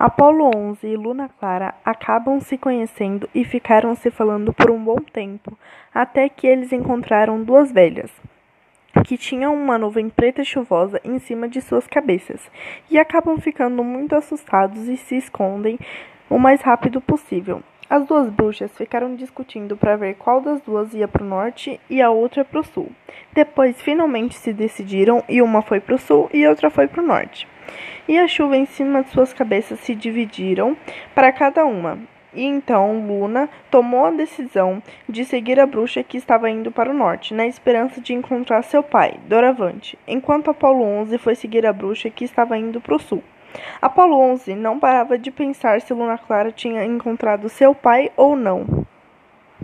Apolo 11 e Luna Clara acabam se conhecendo e ficaram se falando por um bom tempo, até que eles encontraram duas velhas, que tinham uma nuvem preta chuvosa em cima de suas cabeças, e acabam ficando muito assustados e se escondem o mais rápido possível. As duas bruxas ficaram discutindo para ver qual das duas ia para o norte e a outra para o sul. Depois, finalmente se decidiram e uma foi para o sul e outra foi para o norte. E a chuva em cima de suas cabeças se dividiram para cada uma. E então Luna tomou a decisão de seguir a bruxa que estava indo para o norte, na esperança de encontrar seu pai, Doravante, enquanto Apolo 11 foi seguir a bruxa que estava indo para o sul. Apolo 11 não parava de pensar se Luna Clara tinha encontrado seu pai ou não.